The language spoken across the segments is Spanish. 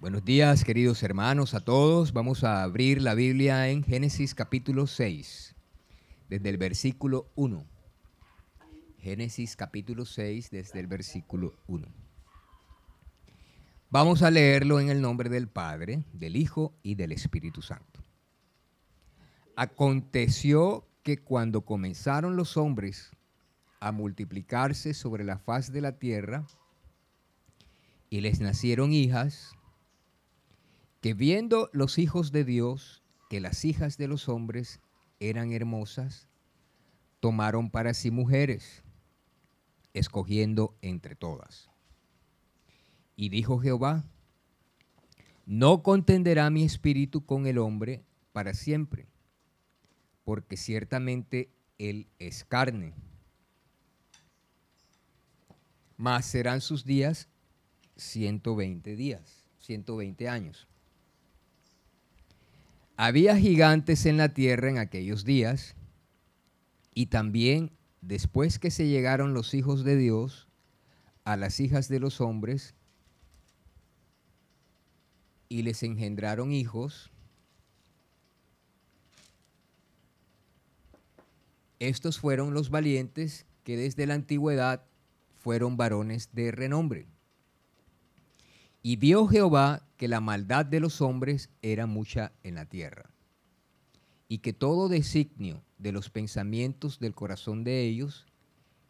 Buenos días, queridos hermanos, a todos. Vamos a abrir la Biblia en Génesis capítulo 6, desde el versículo 1. Génesis capítulo 6, desde el versículo 1. Vamos a leerlo en el nombre del Padre, del Hijo y del Espíritu Santo. Aconteció que cuando comenzaron los hombres a multiplicarse sobre la faz de la tierra, y les nacieron hijas, que viendo los hijos de Dios que las hijas de los hombres eran hermosas, tomaron para sí mujeres, escogiendo entre todas. Y dijo Jehová, no contenderá mi espíritu con el hombre para siempre, porque ciertamente él es carne. Mas serán sus días 120 días, 120 años. Había gigantes en la tierra en aquellos días, y también después que se llegaron los hijos de Dios a las hijas de los hombres, y les engendraron hijos, estos fueron los valientes que desde la antigüedad fueron varones de renombre. Y vio Jehová que la maldad de los hombres era mucha en la tierra, y que todo designio de los pensamientos del corazón de ellos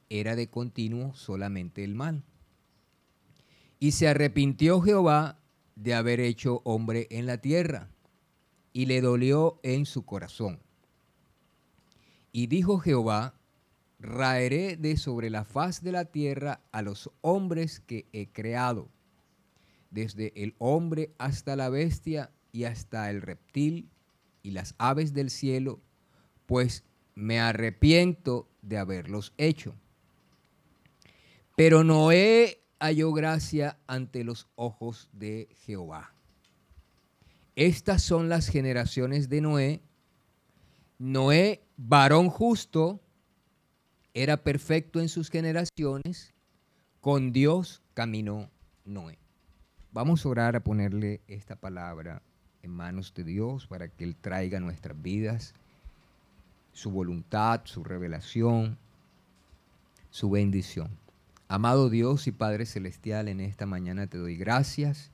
era de continuo solamente el mal. Y se arrepintió Jehová de haber hecho hombre en la tierra, y le dolió en su corazón. Y dijo Jehová, raeré de sobre la faz de la tierra a los hombres que he creado desde el hombre hasta la bestia y hasta el reptil y las aves del cielo, pues me arrepiento de haberlos hecho. Pero Noé halló gracia ante los ojos de Jehová. Estas son las generaciones de Noé. Noé, varón justo, era perfecto en sus generaciones. Con Dios caminó Noé. Vamos a orar a ponerle esta palabra en manos de Dios para que Él traiga nuestras vidas su voluntad, su revelación, su bendición. Amado Dios y Padre Celestial, en esta mañana te doy gracias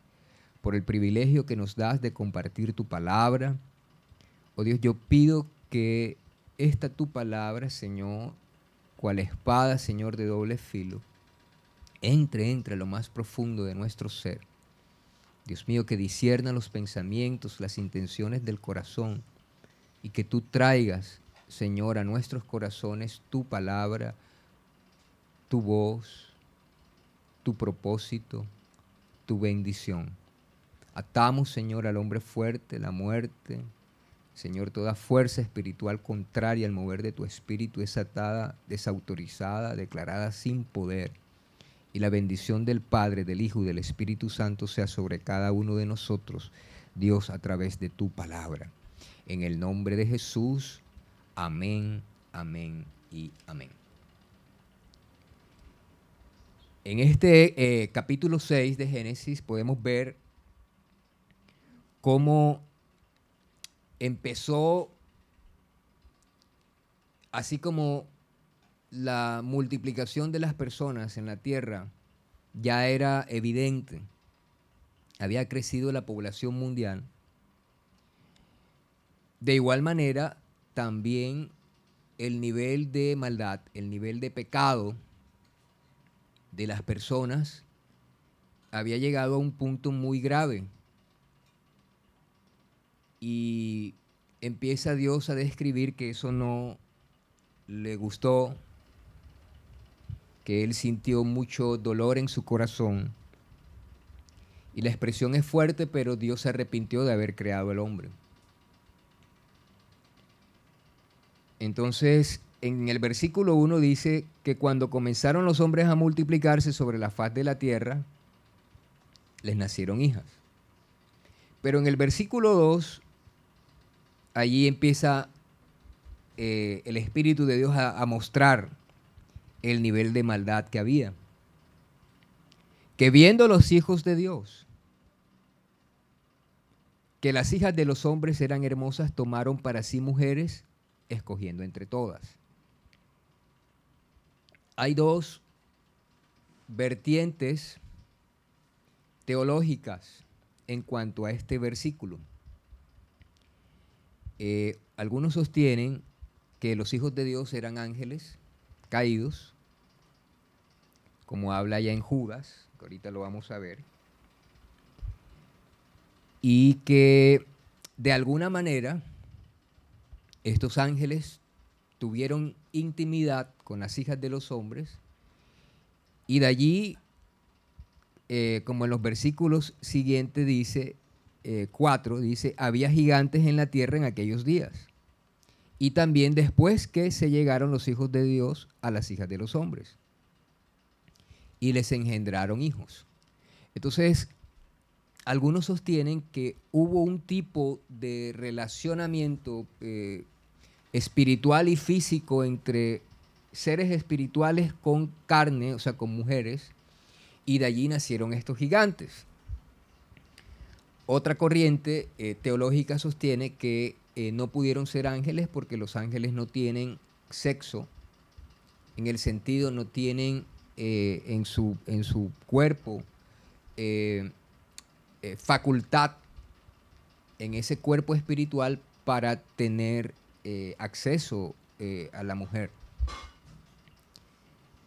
por el privilegio que nos das de compartir tu palabra. Oh Dios, yo pido que esta tu palabra, Señor, cual espada, Señor, de doble filo, entre entre lo más profundo de nuestro ser Dios mío, que disierna los pensamientos, las intenciones del corazón y que tú traigas, Señor, a nuestros corazones tu palabra, tu voz, tu propósito, tu bendición. Atamos, Señor, al hombre fuerte, la muerte. Señor, toda fuerza espiritual contraria al mover de tu espíritu es atada, desautorizada, declarada sin poder y la bendición del Padre, del Hijo y del Espíritu Santo sea sobre cada uno de nosotros, Dios, a través de tu palabra. En el nombre de Jesús, amén, amén y amén. En este eh, capítulo 6 de Génesis podemos ver cómo empezó, así como la multiplicación de las personas en la tierra ya era evidente. Había crecido la población mundial. De igual manera, también el nivel de maldad, el nivel de pecado de las personas había llegado a un punto muy grave. Y empieza Dios a describir que eso no le gustó que él sintió mucho dolor en su corazón Y la expresión es fuerte, pero Dios se arrepintió de haber creado el hombre. Entonces, en el versículo 1 dice que cuando comenzaron los hombres a multiplicarse sobre la faz de la tierra, les nacieron hijas. Pero en el versículo 2, allí empieza eh, el Espíritu de Dios a mostrar el nivel de maldad que había. Que viendo los hijos de Dios, que las hijas de los hombres eran hermosas, tomaron para sí mujeres, escogiendo entre todas. Hay dos vertientes teológicas en cuanto a este versículo. Eh, algunos sostienen que los hijos de Dios eran ángeles caídos, como habla ya en Judas, que ahorita lo vamos a ver y que de alguna manera estos ángeles tuvieron intimidad con las hijas de los hombres y de allí, eh, como en los versículos siguientes dice, 4, eh, dice, había gigantes en la tierra en aquellos días. Y también después que se llegaron los hijos de Dios a las hijas de los hombres. Y les engendraron hijos. Entonces, algunos sostienen que hubo un tipo de relacionamiento eh, espiritual y físico entre seres espirituales con carne, o sea, con mujeres, y de allí nacieron estos gigantes. Otra corriente eh, teológica sostiene que eh, no pudieron ser ángeles porque los ángeles no tienen sexo, en el sentido no tienen en, su, en su cuerpo eh, facultad en ese cuerpo espiritual para tener eh, acceso eh, a la mujer.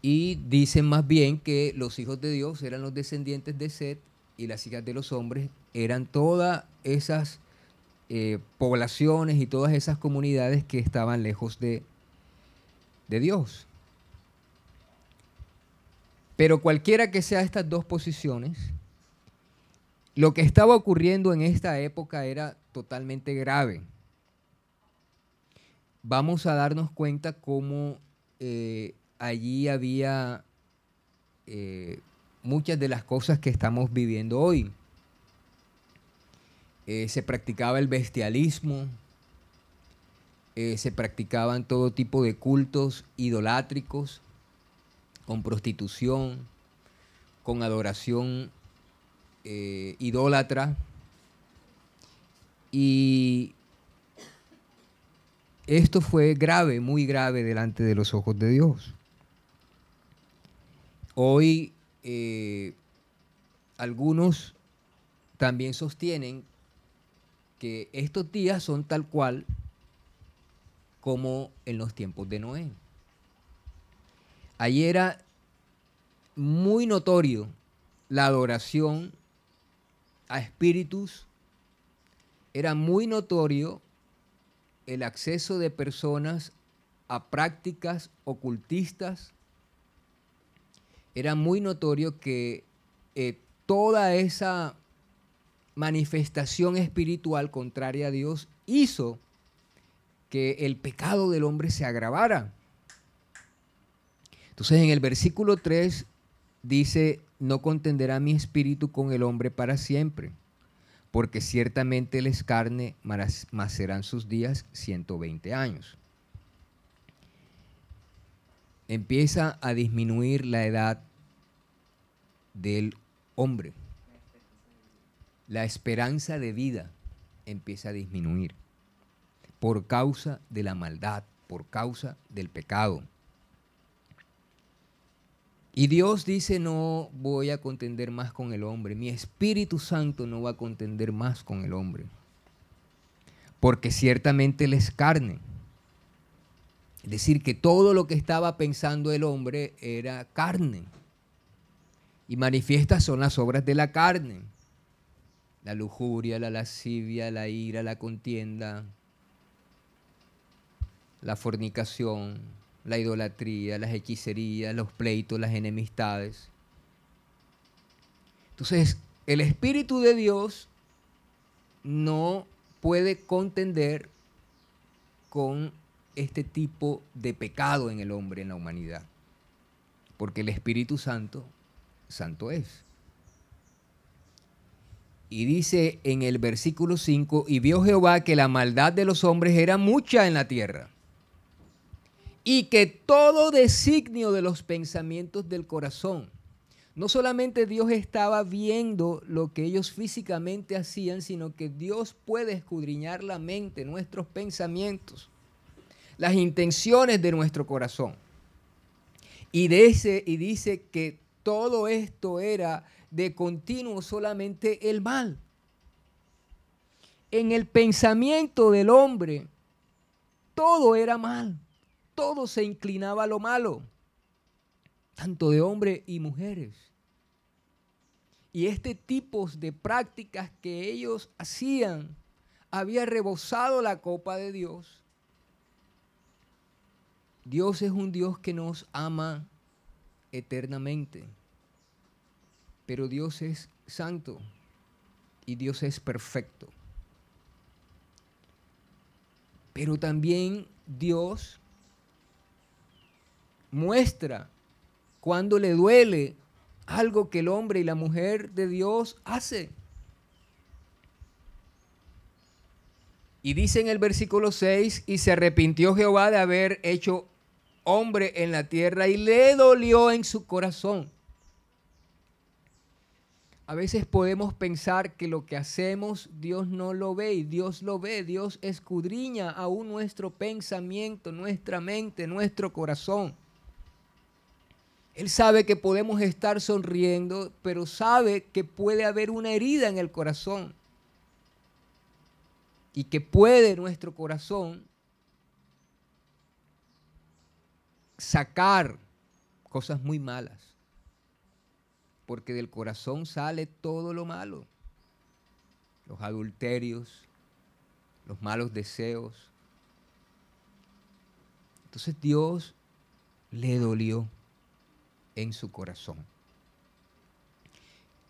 Y dicen más bien que los hijos de Dios eran los descendientes de Seth y las hijas de los hombres eran todas esas poblaciones y todas esas comunidades que estaban lejos de, de Dios. Pero cualquiera que sea estas dos posiciones, lo que estaba ocurriendo en esta época era totalmente grave. Vamos a darnos cuenta cómo eh, allí había eh, muchas de las cosas que estamos viviendo hoy. Eh, se practicaba el bestialismo, se practicaban todo tipo de cultos idolátricos, con prostitución, con adoración eh, idólatra. Y esto fue grave, muy grave delante de los ojos de Dios. Hoy eh, algunos también sostienen que estos días son tal cual como en los tiempos de Noé. Allí era muy notorio la adoración a espíritus, era muy notorio el acceso de personas a prácticas ocultistas. Era muy notorio que eh, toda esa manifestación espiritual contraria a Dios hizo que el pecado del hombre se agravara. Entonces en el versículo 3 dice, no contenderá mi espíritu con el hombre para siempre, porque ciertamente les carne, más serán sus días 120 años. Empieza a disminuir la edad del hombre. La esperanza de vida empieza a disminuir por causa de la maldad, por causa del pecado. Y Dios dice, no voy a contender más con el hombre, mi Espíritu Santo no va a contender más con el hombre, porque ciertamente él es carne. Es decir, que todo lo que estaba pensando el hombre era carne. Y manifiestas son las obras de la carne. La lujuria, la lascivia, la ira, la contienda, la fornicación, la idolatría, las hechicerías, los pleitos, las enemistades. Entonces, el Espíritu de Dios no puede contender con este tipo de pecado en el hombre, en la humanidad. Porque el Espíritu Santo, santo es. Y dice en el versículo 5, y vio Jehová que la maldad de los hombres era mucha en la tierra, y que todo designio de los pensamientos del corazón, no solamente Dios estaba viendo lo que ellos físicamente hacían, sino que Dios puede escudriñar la mente, nuestros pensamientos, las intenciones de nuestro corazón. Y, dice, y dice que todo esto era de continuo solamente el mal. En el pensamiento del hombre, todo era mal, todo se inclinaba a lo malo, tanto de hombres y mujeres. Y este tipo de prácticas que ellos hacían había rebosado la copa de Dios. Dios es un Dios que nos ama eternamente. Pero Dios es santo y Dios es perfecto. Pero también Dios muestra cuando le duele algo que el hombre y la mujer de Dios hace. Y dice en el versículo 6, y se arrepintió Jehová de haber hecho hombre en la tierra y le dolió en su corazón. A veces podemos pensar que lo que hacemos Dios no lo ve y Dios lo ve. Dios escudriña aún nuestro pensamiento, nuestra mente, nuestro corazón. Él sabe que podemos estar sonriendo, pero sabe que puede haber una herida en el corazón. Y que puede nuestro corazón sacar cosas muy malas porque del corazón sale todo lo malo. Los adulterios, los malos deseos. Entonces Dios le dolió en su corazón.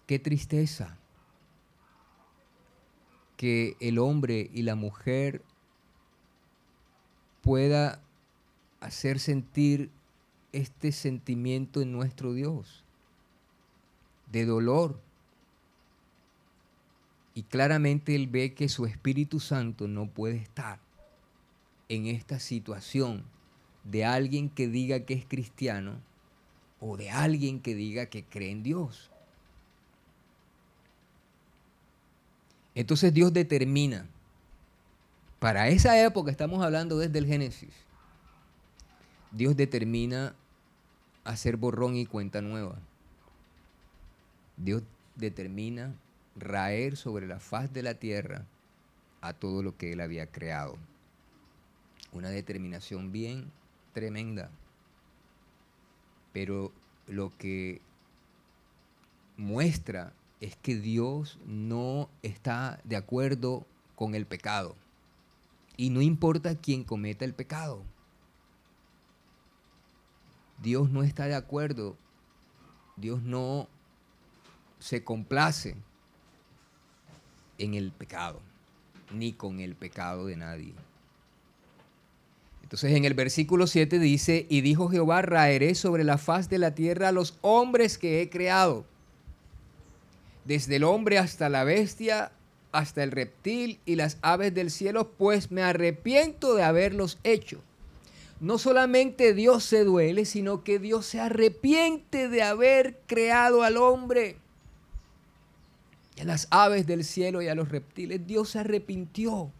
Qué tristeza que el hombre y la mujer pueda hacer sentir este sentimiento en nuestro Dios de dolor. Y claramente él ve que su Espíritu Santo no puede estar en esta situación de alguien que diga que es cristiano o de alguien que diga que cree en Dios. Entonces Dios determina, para esa época estamos hablando desde el Génesis, Dios determina hacer borrón y cuenta nueva. Dios determina raer sobre la faz de la tierra a todo lo que Él había creado. Una determinación bien tremenda. Pero lo que muestra es que Dios no está de acuerdo con el pecado. Y no importa quién cometa el pecado. Dios no está de acuerdo. Dios no se complace en el pecado, ni con el pecado de nadie. Entonces en el versículo 7 dice, y dijo Jehová, raeré sobre la faz de la tierra los hombres que he creado, desde el hombre hasta la bestia, hasta el reptil y las aves del cielo, pues me arrepiento de haberlos hecho. No solamente Dios se duele, sino que Dios se arrepiente de haber creado al hombre a las aves del cielo y a los reptiles. Dios se arrepintió.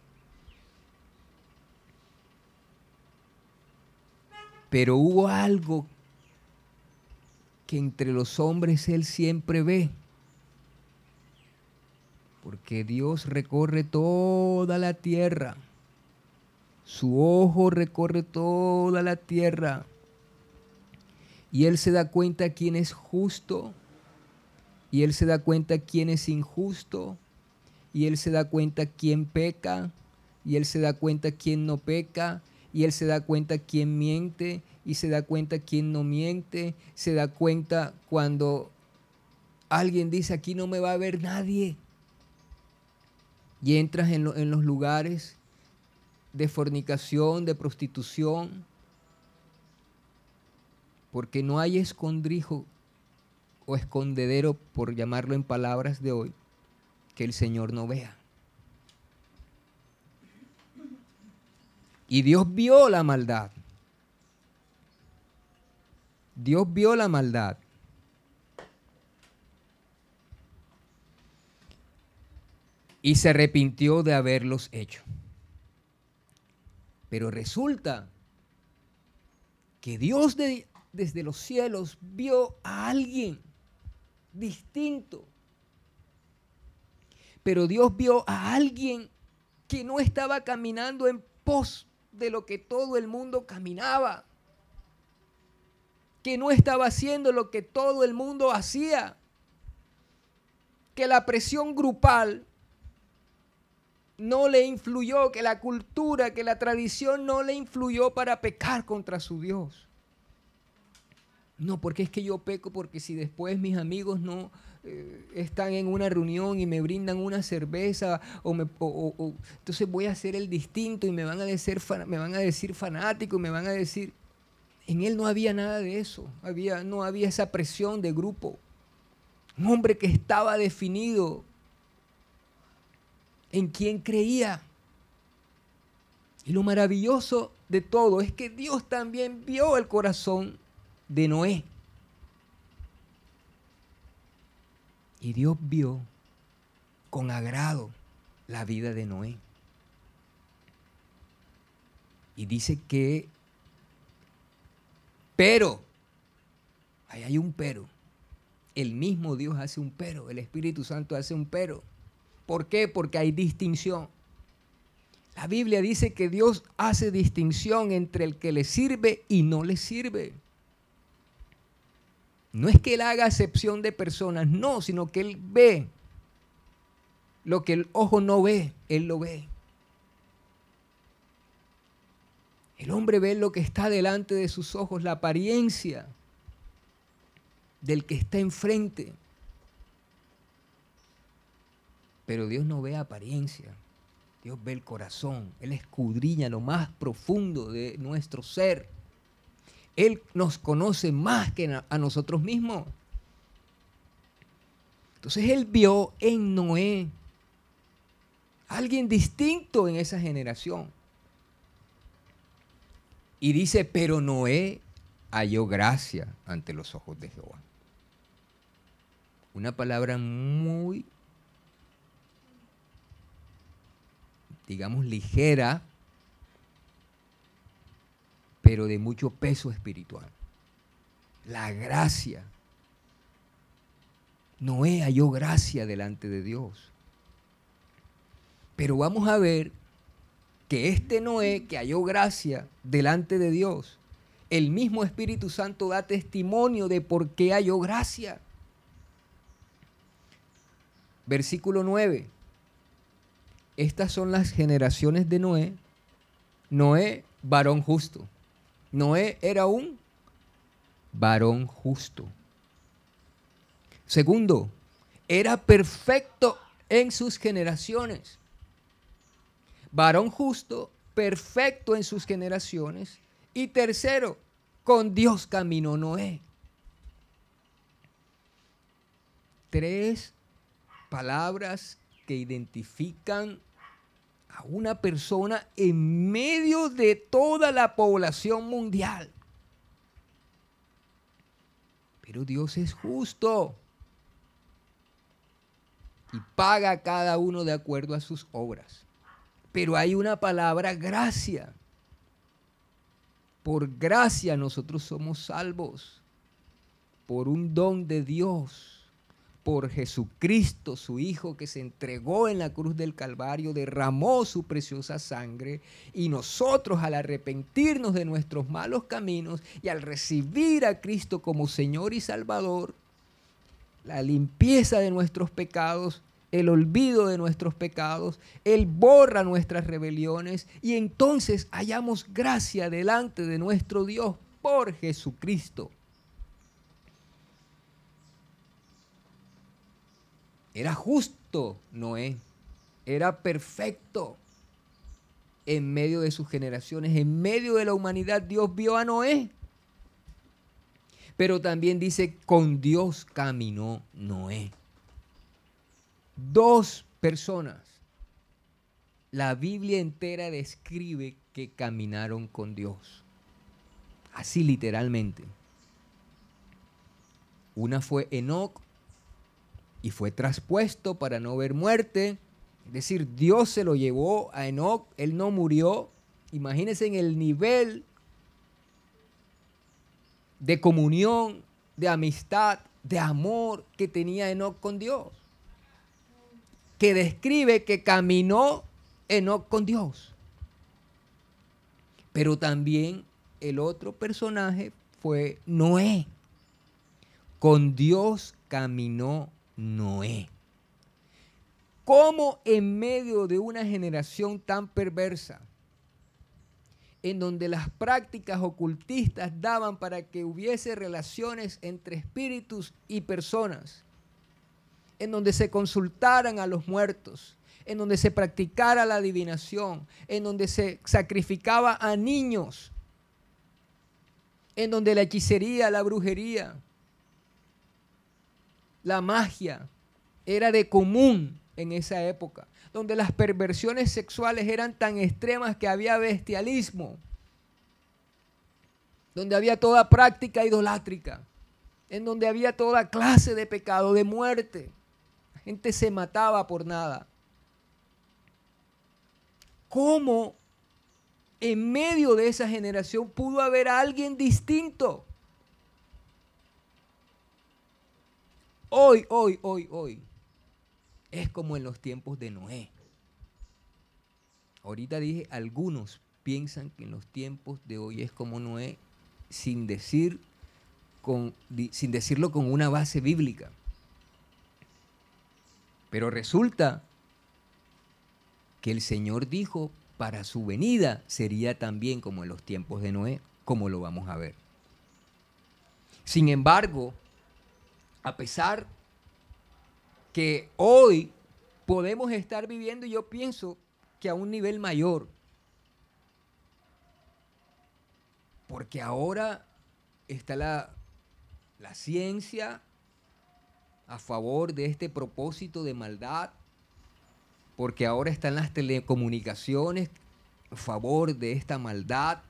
Pero hubo algo que entre los hombres Él siempre ve. Porque Dios recorre toda la tierra. Su ojo recorre toda la tierra. Y Él se da cuenta quién es justo y él se da cuenta quién es injusto, y él se da cuenta quién peca, y él se da cuenta quién no peca, y él se da cuenta quién miente, y se da cuenta quién no miente, se da cuenta cuando alguien dice, aquí no me va a ver nadie. Y entras en, en los lugares de fornicación, de prostitución, porque no hay escondrijo o escondedero, por llamarlo en palabras de hoy, que el Señor no vea. Y Dios vio la maldad. Dios vio la maldad. Y se arrepintió de haberlos hecho. Pero resulta que Dios desde los cielos vio a alguien distinto. Pero Dios vio a alguien que no estaba caminando en pos de lo que todo el mundo caminaba. Que no estaba haciendo lo que todo el mundo hacía. Que la presión grupal no le influyó, que la cultura, que la tradición no le influyó para pecar contra su Dios. No, porque es que yo peco, porque si después mis amigos no eh, están en una reunión y me brindan una cerveza, o, me, entonces voy a ser el distinto y me van, a decir, me van a decir fanático, y me van a decir... En él no había nada de eso, había, no había esa presión de grupo. Un hombre que estaba definido en quien creía. Y lo maravilloso de todo es que Dios también vio el corazón de Noé. Y Dios vio con agrado la vida de Noé. Y dice que, pero, ahí hay un pero. El mismo Dios hace un pero, el Espíritu Santo hace un pero. ¿Por qué? Porque hay distinción. La Biblia dice que Dios hace distinción entre el que le sirve y no le sirve. No es que Él haga acepción de personas, no, sino que Él ve lo que el ojo no ve, Él lo ve. El hombre ve lo que está delante de sus ojos, la apariencia del que está enfrente. Pero Dios no ve apariencia, Dios ve el corazón, Él escudriña lo más profundo de nuestro ser. Él nos conoce más que a nosotros mismos. Entonces Él vio en Noé alguien distinto en esa generación. Y dice, pero Noé halló gracia ante los ojos de Jehová. Una palabra muy, digamos, ligera, pero de mucho peso espiritual. La gracia. Noé halló gracia delante de Dios. Pero vamos a ver que este Noé que halló gracia delante de Dios, el mismo Espíritu Santo da testimonio de por qué halló gracia. Versículo 9. Estas son las generaciones de Noé. Noé, varón justo. Noé era un varón justo. Segundo, era perfecto en sus generaciones. Varón justo, perfecto en sus generaciones. Y tercero, con Dios caminó Noé. Tres palabras que identifican una persona en medio de toda la población mundial. Pero Dios es justo y paga a cada uno de acuerdo a sus obras. Pero hay una palabra gracia. Por gracia nosotros somos salvos. Por un don de Dios por Jesucristo, su Hijo, que se entregó en la cruz del Calvario, derramó su preciosa sangre, y nosotros al arrepentirnos de nuestros malos caminos y al recibir a Cristo como Señor y Salvador, la limpieza de nuestros pecados, el olvido de nuestros pecados, Él borra nuestras rebeliones y entonces hallamos gracia delante de nuestro Dios por Jesucristo. Era justo Noé. Era perfecto en medio de sus generaciones, en medio de la humanidad, Dios vio a Noé. Pero también dice, con Dios caminó Noé. Dos personas. La Biblia entera describe que caminaron con Dios. Así literalmente. Una fue Enoch y fue traspuesto para no ver muerte es decir, Dios se lo llevó a Enoch, él no murió. Imagínense en el nivel de comunión, de amistad, de amor que tenía Enoch con Dios. Que describe que caminó Enoch con Dios. Pero también el otro personaje fue Noé. Con Dios caminó Noé. ¿Cómo en medio de una generación tan perversa, en donde las prácticas ocultistas daban para que hubiese relaciones entre espíritus y personas, en donde se consultaran a los muertos, en donde se practicara la adivinación, en donde se sacrificaba a niños, en donde la hechicería, la brujería, la magia era de común en esa época, donde las perversiones sexuales eran tan extremas que había bestialismo, donde había toda práctica idolátrica, en donde había toda clase de pecado, de muerte. La gente se mataba por nada. ¿Cómo en medio de esa generación pudo haber alguien distinto? Hoy, hoy, hoy, hoy es como en los tiempos de Noé. Ahorita dije, algunos piensan que en los tiempos de hoy es como Noé, sin, decir sin decirlo con una base bíblica. Pero resulta que el Señor dijo, para su venida sería también como en los tiempos de Noé, como lo vamos a ver. Sin embargo, a pesar que hoy podemos estar viviendo, yo pienso que a un nivel mayor. Porque ahora está la, la ciencia a favor de este propósito de maldad, porque ahora están las telecomunicaciones a favor de esta maldad,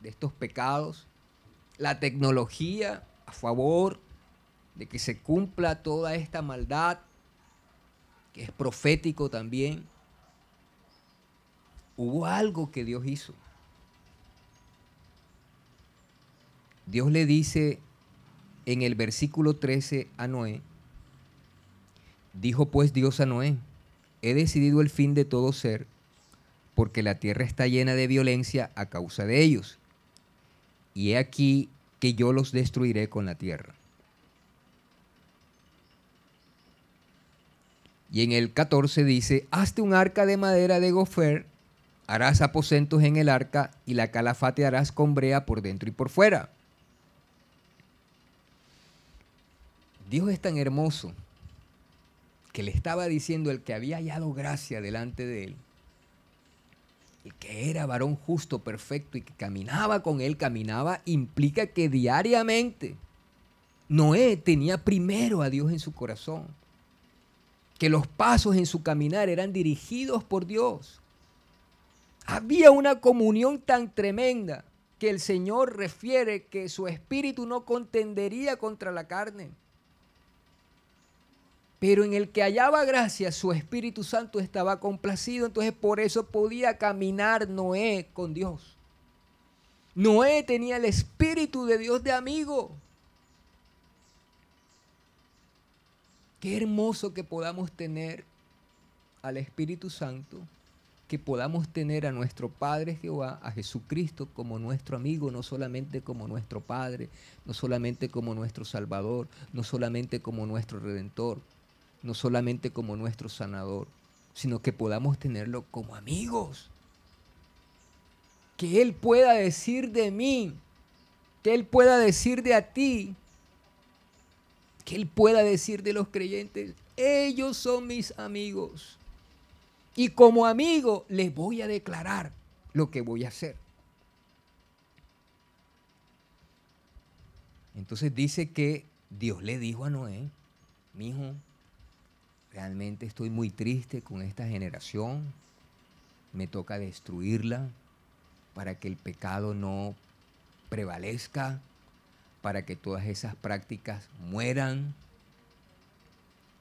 de estos pecados, la tecnología a favor de que se cumpla toda esta maldad, que es profético también. Hubo algo que Dios hizo. Dios le dice en el versículo 13 a Noé, dijo pues Dios a Noé, he decidido el fin de todo ser, porque la tierra está llena de violencia a causa de ellos. Y he aquí que yo los destruiré con la tierra. Y en el 14 dice, hazte un arca de madera de gofer, harás aposentos en el arca y la calafate harás con brea por dentro y por fuera. Dios es tan hermoso que le estaba diciendo el que había hallado gracia delante de él, el que era varón justo, perfecto y que caminaba con él, caminaba, implica que diariamente Noé tenía primero a Dios en su corazón que los pasos en su caminar eran dirigidos por Dios. Había una comunión tan tremenda que el Señor refiere que su espíritu no contendería contra la carne. Pero en el que hallaba gracia, su Espíritu Santo estaba complacido, entonces por eso podía caminar Noé con Dios. Noé tenía el Espíritu de Dios de amigo. Qué hermoso que podamos tener al Espíritu Santo, que podamos tener a nuestro Padre Jehová, a Jesucristo como nuestro amigo, no solamente como nuestro Padre, no solamente como nuestro Salvador, no solamente como nuestro Redentor, no solamente como nuestro sanador, sino que podamos tenerlo como amigos. Que Él pueda decir de mí, que Él pueda decir de ti, que él pueda decir de los creyentes, ellos son mis amigos. Y como amigo les voy a declarar lo que voy a hacer. Entonces dice que Dios le dijo a Noé, mi hijo, realmente estoy muy triste con esta generación, me toca destruirla para que el pecado no prevalezca, para que todas esas prácticas mueran.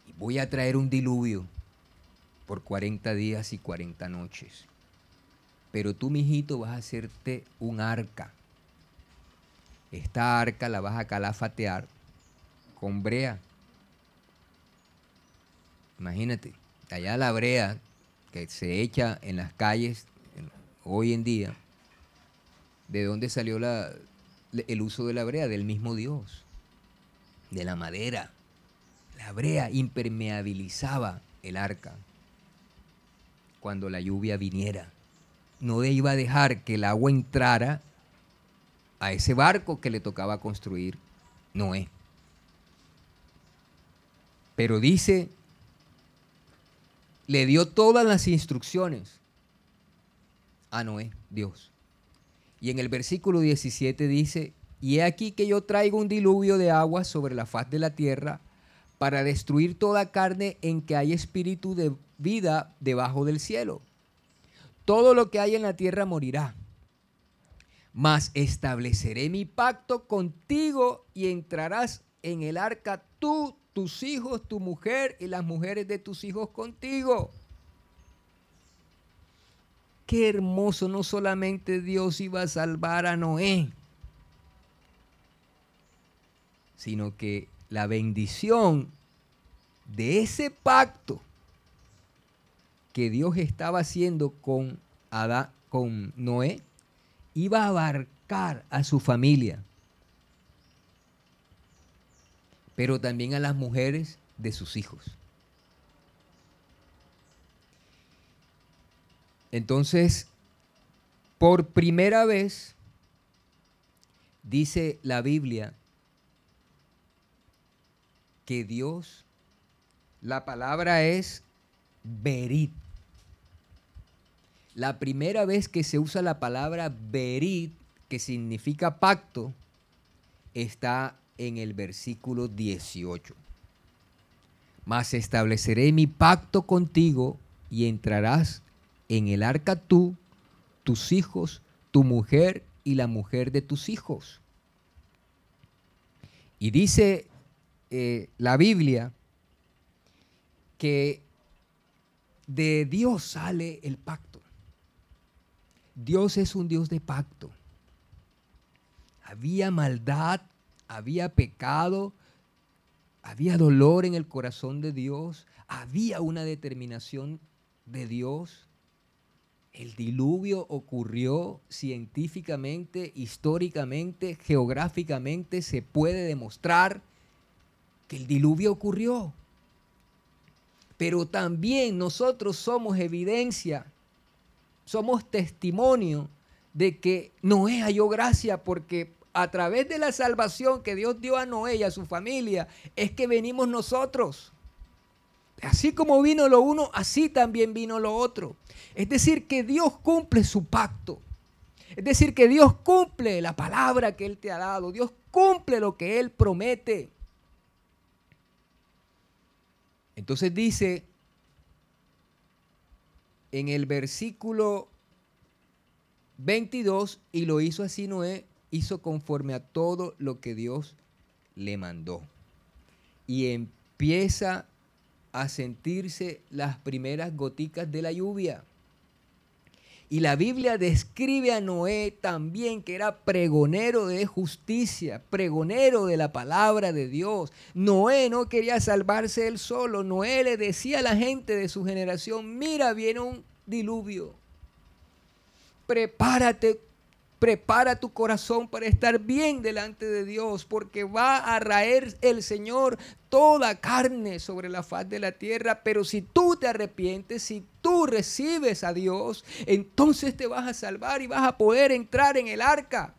Y voy a traer un diluvio por 40 días y 40 noches. Pero tú, mijito, vas a hacerte un arca. Esta arca la vas a calafatear con brea. Imagínate, allá la brea que se echa en las calles hoy en día, ¿de dónde salió la, el uso de la brea? Del mismo Dios, de la madera. La brea impermeabilizaba el arca cuando la lluvia viniera. No iba a dejar que el agua entrara a ese barco que le tocaba construir Noé. Pero dice, le dio todas las instrucciones a Noé, Dios. Y en el versículo 17 dice, y he aquí que yo traigo un diluvio de agua sobre la faz de la tierra para destruir toda carne en que hay espíritu de vida debajo del cielo. Todo lo que hay en la tierra morirá. Mas estableceré mi pacto contigo y entrarás en el arca tú, tus hijos, tu mujer y las mujeres de tus hijos contigo. Qué hermoso, no solamente Dios iba a salvar a Noé, sino que la bendición de ese pacto que Dios estaba haciendo con, Adán, con Noé iba a abarcar a su familia, pero también a las mujeres de sus hijos. Entonces, por primera vez, dice la Biblia que Dios, la palabra es verit. La primera vez que se usa la palabra verit, que significa pacto, está en el versículo 18. Mas estableceré mi pacto contigo y entrarás en el arca tú, tus hijos, tu mujer y la mujer de tus hijos. Y dice eh, la Biblia que de Dios sale el pacto. Dios es un Dios de pacto. Había maldad, había pecado, había dolor en el corazón de Dios, había una determinación de Dios. El diluvio ocurrió científicamente, históricamente, geográficamente, se puede demostrar que el diluvio ocurrió. Pero también nosotros somos evidencia, somos testimonio de que Noé halló gracia porque a través de la salvación que Dios dio a Noé y a su familia es que venimos nosotros. Así como vino lo uno, así también vino lo otro. Es decir, que Dios cumple su pacto. Es decir, que Dios cumple la palabra que Él te ha dado. Dios cumple lo que Él promete. Entonces dice en el versículo 22, y lo hizo así Noé, hizo conforme a todo lo que Dios le mandó. Y empieza a sentirse las primeras goticas de la lluvia. Y la Biblia describe a Noé también que era pregonero de justicia, pregonero de la palabra de Dios. Noé no quería salvarse él solo. Noé le decía a la gente de su generación, mira, viene un diluvio. Prepárate Prepara tu corazón para estar bien delante de Dios, porque va a raer el Señor toda carne sobre la faz de la tierra. Pero si tú te arrepientes, si tú recibes a Dios, entonces te vas a salvar y vas a poder entrar en el arca.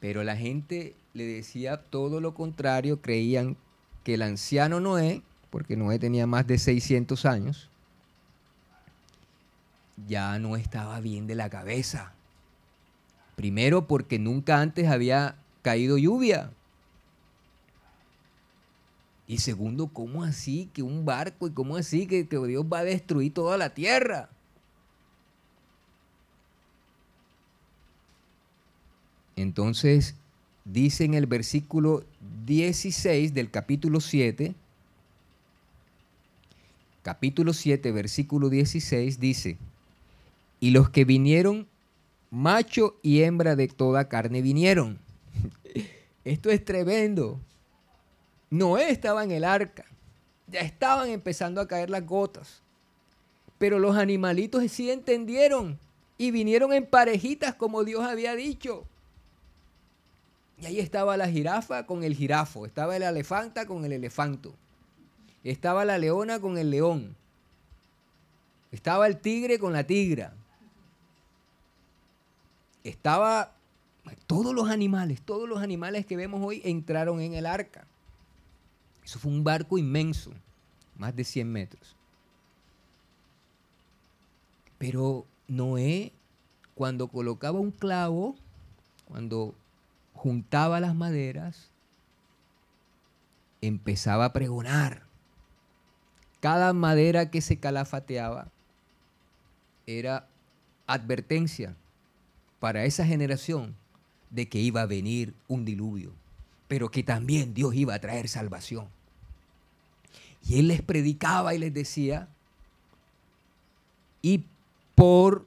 Pero la gente le decía todo lo contrario, creían que el anciano Noé, porque Noé tenía más de 600 años, ya no estaba bien de la cabeza. Primero porque nunca antes había caído lluvia. Y segundo, ¿cómo así que un barco y cómo así que, que Dios va a destruir toda la tierra? Entonces, dice en el versículo 16 del capítulo 7, capítulo 7, versículo 16, dice, y los que vinieron, macho y hembra de toda carne vinieron. Esto es tremendo. Noé estaba en el arca, ya estaban empezando a caer las gotas, pero los animalitos sí entendieron y vinieron en parejitas como Dios había dicho. Y ahí estaba la jirafa con el jirafo, estaba el elefanta con el elefanto, estaba la leona con el león, estaba el tigre con la tigra, estaba todos los animales, todos los animales que vemos hoy entraron en el arca. Eso fue un barco inmenso, más de 100 metros. Pero Noé, cuando colocaba un clavo, cuando juntaba las maderas, empezaba a pregonar. Cada madera que se calafateaba era advertencia para esa generación de que iba a venir un diluvio, pero que también Dios iba a traer salvación. Y él les predicaba y les decía, y por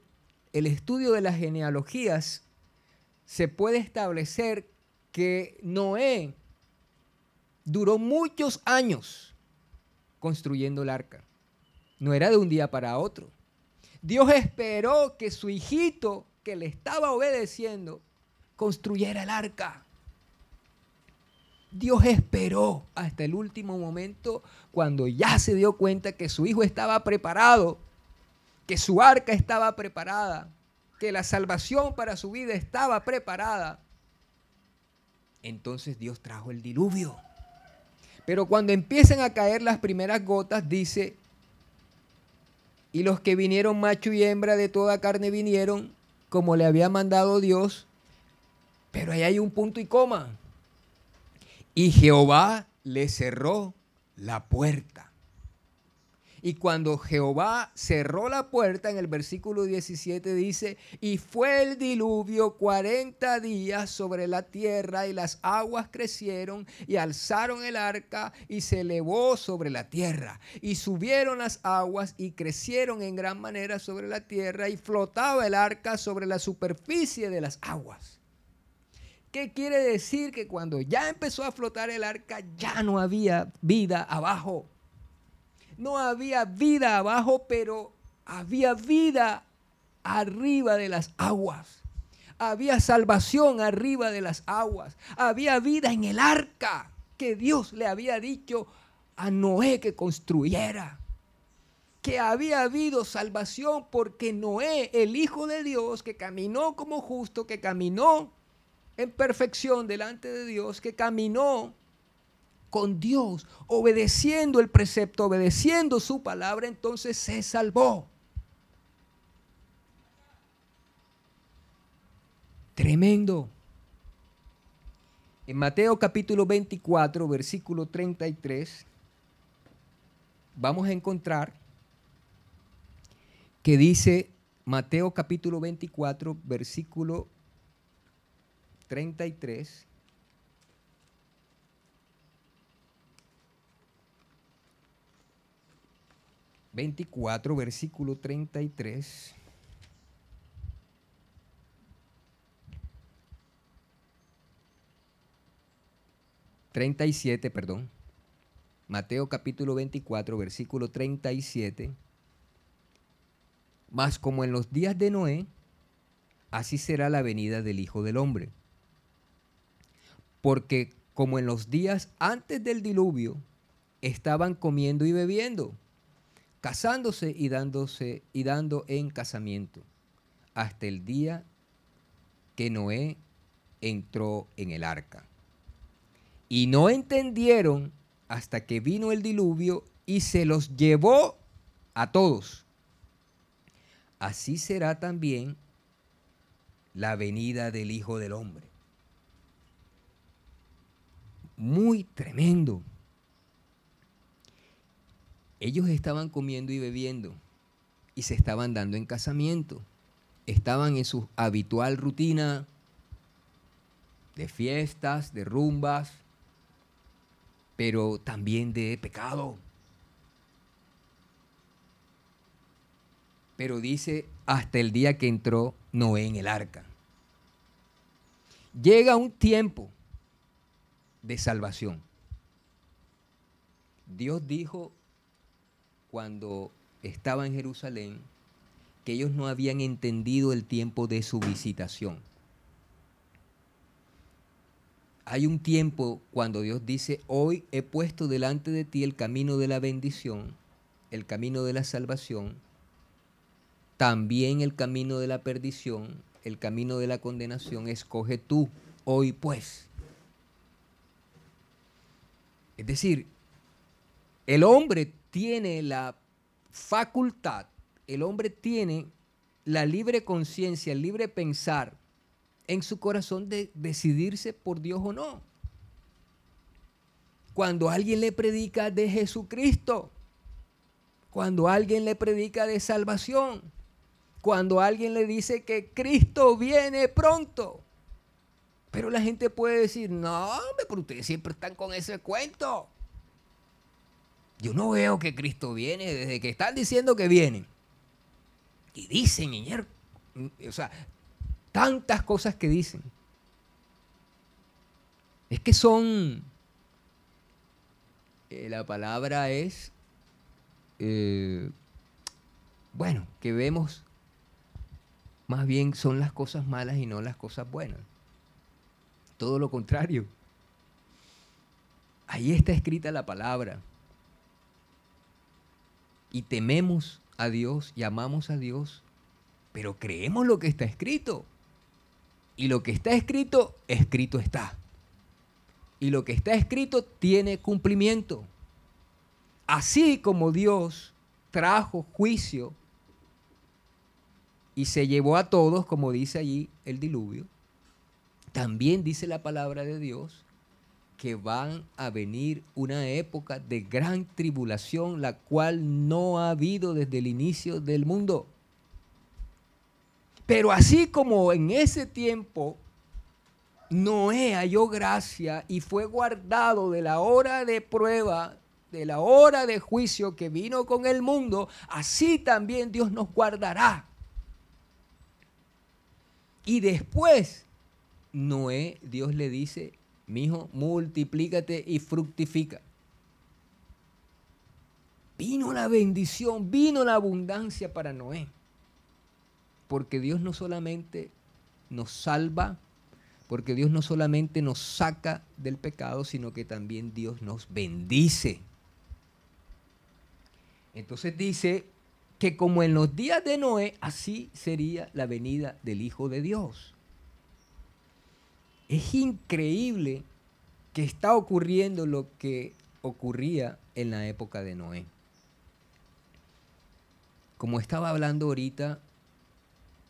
el estudio de las genealogías se puede establecer que Noé duró muchos años construyendo el arca. No era de un día para otro. Dios esperó que su hijito, que le estaba obedeciendo, construyera el arca. Dios esperó hasta el último momento cuando ya se dio cuenta que su hijo estaba preparado, que su arca estaba preparada, que la salvación para su vida estaba preparada, entonces Dios trajo el diluvio. Pero cuando empiezan a caer las primeras gotas, dice, y los que vinieron macho y hembra de toda carne vinieron, como le había mandado Dios, pero ahí hay un punto y coma. Y Jehová le cerró la puerta. Y cuando Jehová cerró la puerta, en el versículo 17 dice, y fue el diluvio 40 días sobre la tierra y las aguas crecieron y alzaron el arca y se elevó sobre la tierra. Y subieron las aguas y crecieron en gran manera sobre la tierra y flotaba el arca sobre la superficie de las aguas. ¿Qué quiere decir? Que cuando ya empezó a flotar el arca ya no había vida abajo no había vida abajo, pero había vida arriba de las aguas. Había salvación arriba de las aguas. Había vida en el arca que Dios le había dicho a Noé que construyera. Que había habido salvación porque Noé, el Hijo de Dios, que caminó como justo, que caminó en perfección delante de Dios, que caminó con Dios, obedeciendo el precepto, obedeciendo su palabra, entonces se salvó. Tremendo. En Mateo capítulo 24, versículo 33, vamos a encontrar que dice Mateo capítulo 24, versículo 33, 24, versículo 33. siete, perdón. Mateo capítulo 24, versículo 37. Mas como en los días de Noé, así será la venida del Hijo del Hombre. Porque como en los días antes del diluvio, estaban comiendo y bebiendo casándose y dándose y dando en casamiento hasta el día que Noé entró en el arca. Y no entendieron hasta que vino el diluvio y se los llevó a todos. Así será también la venida del Hijo del Hombre. Muy tremendo. Ellos estaban comiendo y bebiendo y se estaban dando en casamiento. Estaban en su habitual rutina de fiestas, de rumbas, pero también de pecado. Pero dice hasta el día que entró Noé en el arca. Llega un tiempo de salvación. Dios dijo cuando estaba en Jerusalén que ellos no habían entendido el tiempo de su visitación hay un tiempo cuando Dios dice, hoy he puesto delante de ti el camino de la bendición, el camino de la salvación, también el camino de la perdición, el camino de la condenación, escoge tú hoy pues. Es decir, el hombre tiene la facultad, el hombre tiene la libre conciencia, el libre pensar en su corazón de decidirse por Dios o no. Cuando alguien le predica de Jesucristo, cuando alguien le predica de salvación, cuando alguien le dice que Cristo viene pronto. Pero la gente puede decir, no, pero ustedes siempre están con ese cuento. Yo no veo que Cristo viene desde que están diciendo que viene. Y dicen, o sea, tantas cosas que dicen. Es que son, eh, la palabra es, eh, bueno, que vemos, más bien son las cosas malas y no las cosas buenas. Todo lo contrario. Ahí está escrita la palabra. Y tememos a Dios y amamos a Dios, pero creemos lo que está escrito. Y lo que está escrito, escrito está. Y lo que está escrito tiene cumplimiento. Así como Dios trajo juicio y se llevó a todos, como dice allí el diluvio, también dice la palabra de Dios que van a venir una época de gran tribulación, la cual no ha habido desde el inicio del mundo. Pero así como en ese tiempo Noé halló gracia y fue guardado de la hora de prueba, de la hora de juicio que vino con el mundo, así también Dios nos guardará. Y después, Noé, Dios le dice, mi hijo, multiplícate y fructifica. Vino la bendición, vino la abundancia para Noé. Porque Dios no solamente nos salva, porque Dios no solamente nos saca del pecado, sino que también Dios nos bendice. Entonces dice que como en los días de Noé, así sería la venida del Hijo de Dios. Es increíble que está ocurriendo lo que ocurría en la época de Noé. Como estaba hablando ahorita,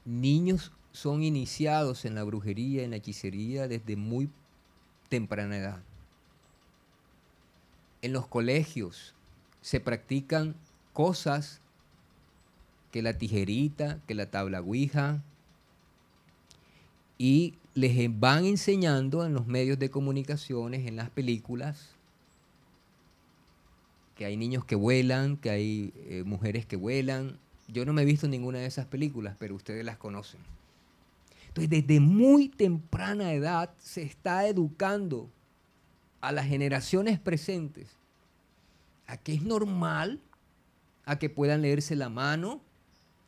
niños son iniciados en la brujería, en la hechicería desde muy temprana edad. En los colegios se practican cosas que la tijerita, que la tabla guija, y les van enseñando en los medios de comunicaciones, en las películas, que hay niños que vuelan, que hay eh, mujeres que vuelan, yo no me he visto ninguna de esas películas, pero ustedes las conocen. Entonces, desde muy temprana edad se está educando a las generaciones presentes a que es normal, a que puedan leerse la mano,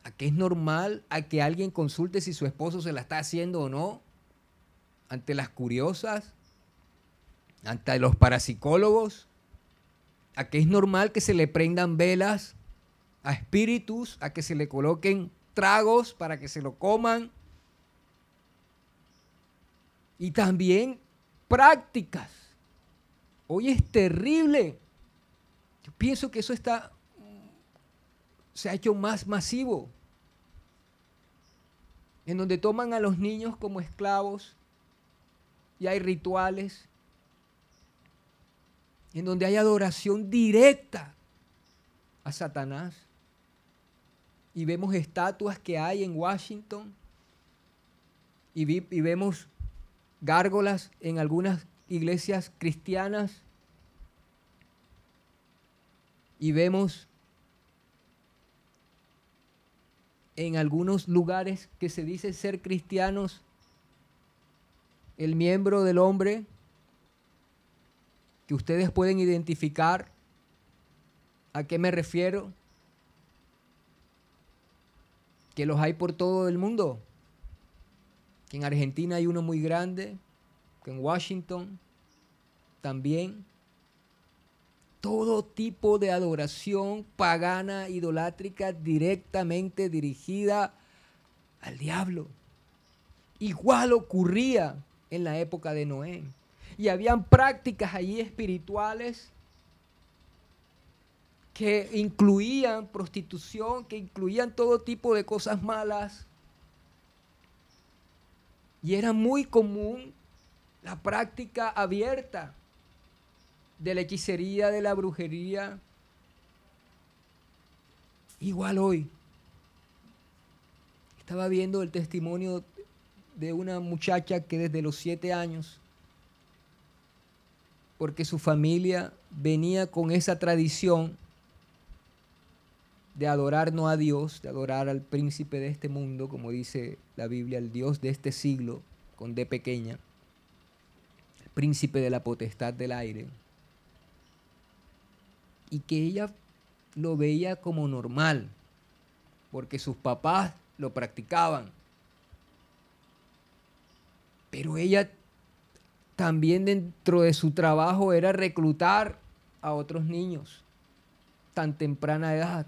a que es normal, a que alguien consulte si su esposo se la está haciendo o no, ante las curiosas, ante los parapsicólogos, a que es normal que se le prendan velas a espíritus a que se le coloquen tragos para que se lo coman. Y también prácticas Hoy es terrible. Yo pienso que eso está, se ha hecho más masivo. En donde toman a los niños como esclavos y hay rituales. En donde hay adoración directa a Satanás. Y vemos estatuas que hay en Washington. Y, vemos gárgolas en algunas iglesias cristianas y vemos en algunos lugares que se dice ser cristianos el miembro del hombre que ustedes pueden identificar a qué me refiero que los hay por todo el mundo que en Argentina hay uno muy grande que en Washington también. Todo tipo de adoración pagana, idolátrica, directamente dirigida al diablo. Igual ocurría en la época de Noé. Y habían prácticas allí espirituales que incluían prostitución, que incluían todo tipo de cosas malas. Y era muy común la práctica abierta de la hechicería, de la brujería. Igual hoy. Estaba viendo el testimonio de una muchacha que desde los siete años, porque su familia venía con esa tradición de adorar no a Dios, de adorar al príncipe de este mundo, como dice la Biblia, el Dios de este siglo, con D pequeña príncipe de la potestad del aire. Y que ella lo veía como normal, porque sus papás lo practicaban. Pero ella también dentro de su trabajo era reclutar a otros niños tan temprana edad.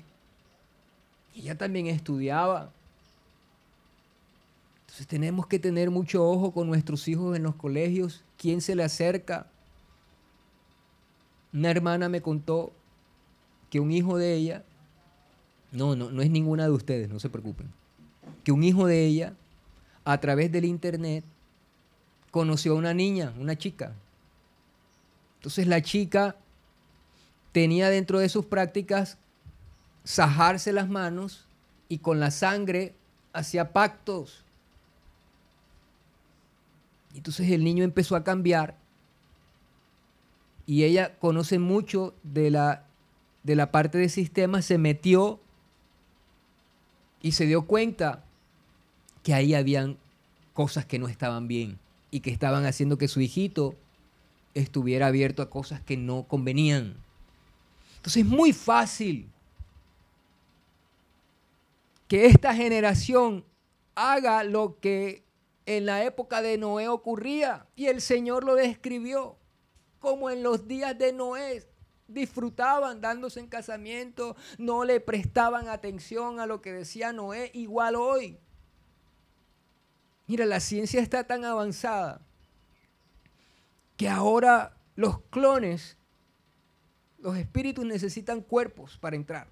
Ella también estudiaba. Entonces tenemos que tener mucho ojo con nuestros hijos en los colegios quién se le acerca. Una hermana me contó que un hijo de ella, no, no, no es ninguna de ustedes, no se preocupen, que un hijo de ella, a través del internet, conoció a una niña, una chica. Entonces la chica tenía dentro de sus prácticas sajarse las manos y con la sangre hacía pactos entonces el niño empezó a cambiar y ella conoce mucho de la, de la parte de sistema, se metió y se dio cuenta que ahí habían cosas que no estaban bien y que estaban haciendo que su hijito estuviera abierto a cosas que no convenían. Entonces es muy fácil que esta generación haga lo que en la época de Noé ocurría y el Señor lo describió como en los días de Noé disfrutaban dándose en casamiento, no le prestaban atención a lo que decía Noé, igual hoy. Mira, la ciencia está tan avanzada que ahora los clones, los espíritus necesitan cuerpos para entrar.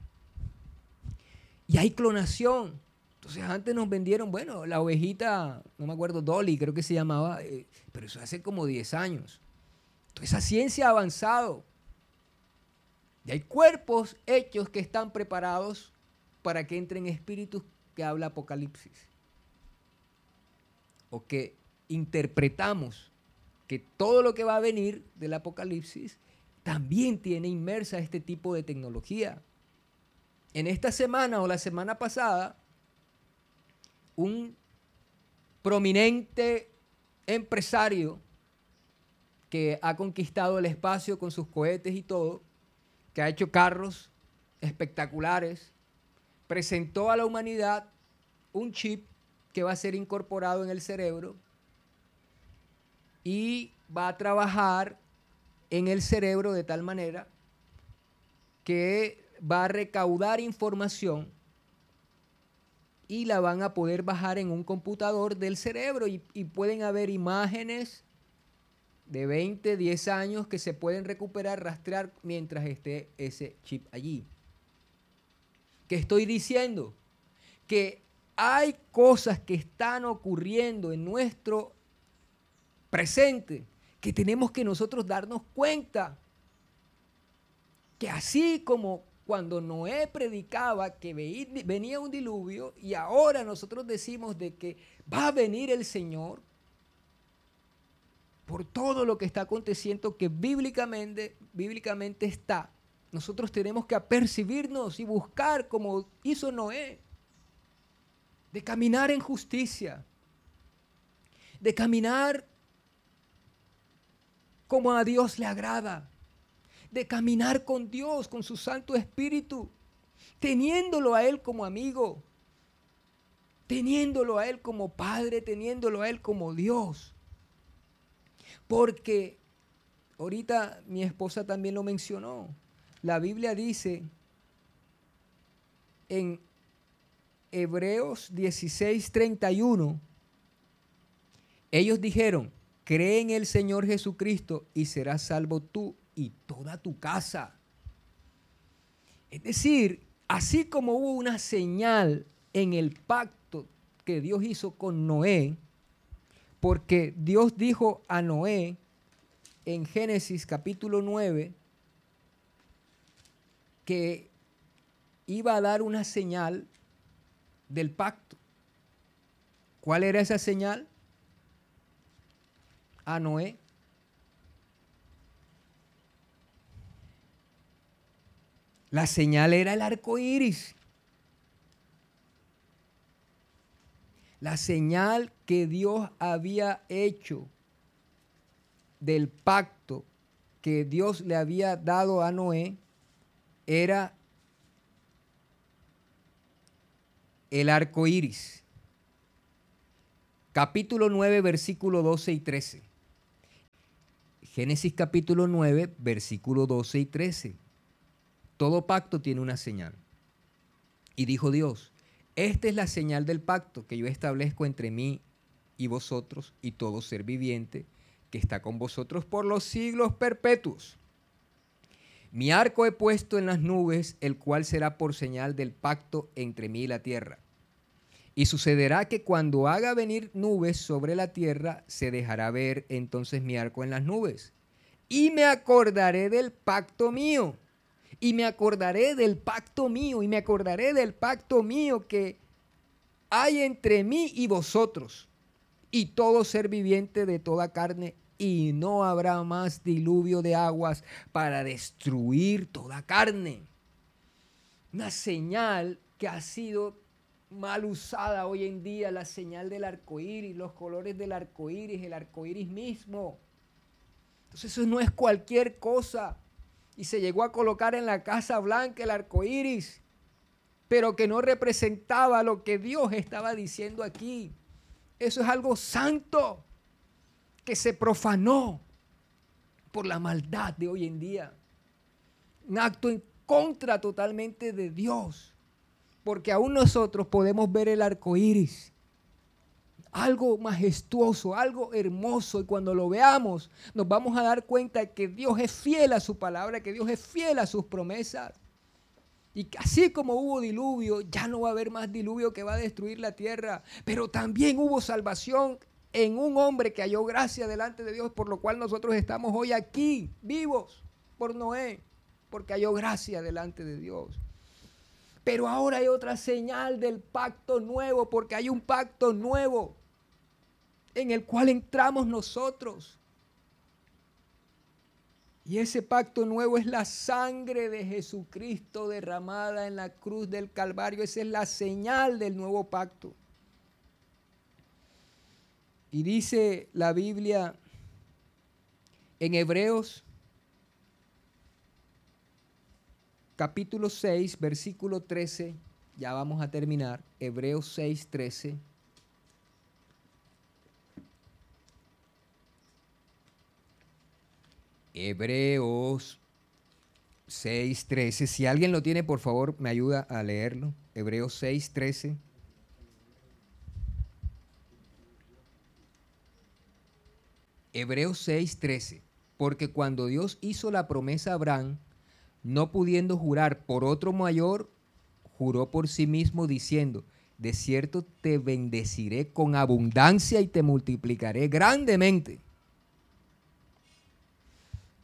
Y hay clonación. Entonces antes nos vendieron, bueno, la ovejita, no me acuerdo, Dolly creo que se llamaba, eh, pero eso hace como 10 años. Entonces esa ciencia ha avanzado. Y hay cuerpos hechos que están preparados para que entren espíritus que habla Apocalipsis. O que interpretamos que todo lo que va a venir del Apocalipsis también tiene inmersa este tipo de tecnología. En esta semana o la semana pasada un prominente empresario que ha conquistado el espacio con sus cohetes y todo, que ha hecho carros espectaculares, presentó a la humanidad un chip que va a ser incorporado en el cerebro y va a trabajar en el cerebro de tal manera que va a recaudar información y la van a poder bajar en un computador del cerebro y, pueden haber imágenes de 20, 10 años que se pueden recuperar, rastrear mientras esté ese chip allí. ¿Qué estoy diciendo? Que hay cosas que están ocurriendo en nuestro presente que tenemos que nosotros darnos cuenta. Que así como cuando Noé predicaba que venía un diluvio y ahora nosotros decimos de que va a venir el Señor, por todo lo que está aconteciendo que bíblicamente, bíblicamente está. Nosotros tenemos que apercibirnos y buscar como hizo Noé, de caminar en justicia, de caminar como a Dios le agrada, de caminar con Dios, con su Santo Espíritu, teniéndolo a Él como amigo, teniéndolo a Él como Padre, teniéndolo a Él como Dios. Porque ahorita mi esposa también lo mencionó. La Biblia dice en Hebreos 16, 31, ellos dijeron, cree en el Señor Jesucristo y serás salvo tú y toda tu casa. Es decir, así como hubo una señal en el pacto que Dios hizo con Noé, porque Dios dijo a Noé en Génesis capítulo 9 que iba a dar una señal del pacto. ¿Cuál era esa señal? A Noé. La señal era el arco iris. La señal que Dios había hecho del pacto que Dios le había dado a Noé era el arco iris. Capítulo 9, versículo 12 y 13. Génesis capítulo 9, versículo 12 y 13. Todo pacto tiene una señal. Y dijo Dios, esta es la señal del pacto que yo establezco entre mí y vosotros y todo ser viviente que está con vosotros por los siglos perpetuos. Mi arco he puesto en las nubes, el cual será por señal del pacto entre mí y la tierra. Y sucederá que cuando haga venir nubes sobre la tierra, se dejará ver entonces mi arco en las nubes. Y me acordaré del pacto mío y me acordaré del pacto mío y me acordaré del pacto mío que hay entre mí y vosotros y todo ser viviente de toda carne y no habrá más diluvio de aguas para destruir toda carne. Una señal que ha sido mal usada hoy en día, la señal del arco iris, los colores del arco iris, el arco iris mismo. Entonces, eso no es cualquier cosa y se llegó a colocar en la Casa Blanca el arco iris, pero que no representaba lo que Dios estaba diciendo aquí. Eso es algo santo que se profanó por la maldad de hoy en día. Un acto en contra totalmente de Dios, porque aún nosotros podemos ver el arco iris algo majestuoso, algo hermoso. Y cuando lo veamos, nos vamos a dar cuenta que Dios es fiel a su palabra, que Dios es fiel a sus promesas. Y así como hubo diluvio, ya no va a haber más diluvio que va a destruir la tierra. Pero también hubo salvación en un hombre que halló gracia delante de Dios, por lo cual nosotros estamos hoy aquí, vivos, por Noé, porque halló gracia delante de Dios. Pero ahora hay otra señal del pacto nuevo, porque hay un pacto nuevo en el cual entramos nosotros. Y ese pacto nuevo es la sangre de Jesucristo derramada en la cruz del Calvario. Esa es la señal del nuevo pacto. Y dice la Biblia en Hebreos capítulo 6, versículo 13, ya vamos a terminar, Hebreos 6, 13. Hebreos 6.13. Si alguien lo tiene, por favor, me ayuda a leerlo. Hebreos 6.13. Hebreos 6:13. Porque cuando Dios hizo la promesa a Abraham, no pudiendo jurar por otro mayor, juró por sí mismo diciendo, de cierto te bendeciré con abundancia y te multiplicaré grandemente.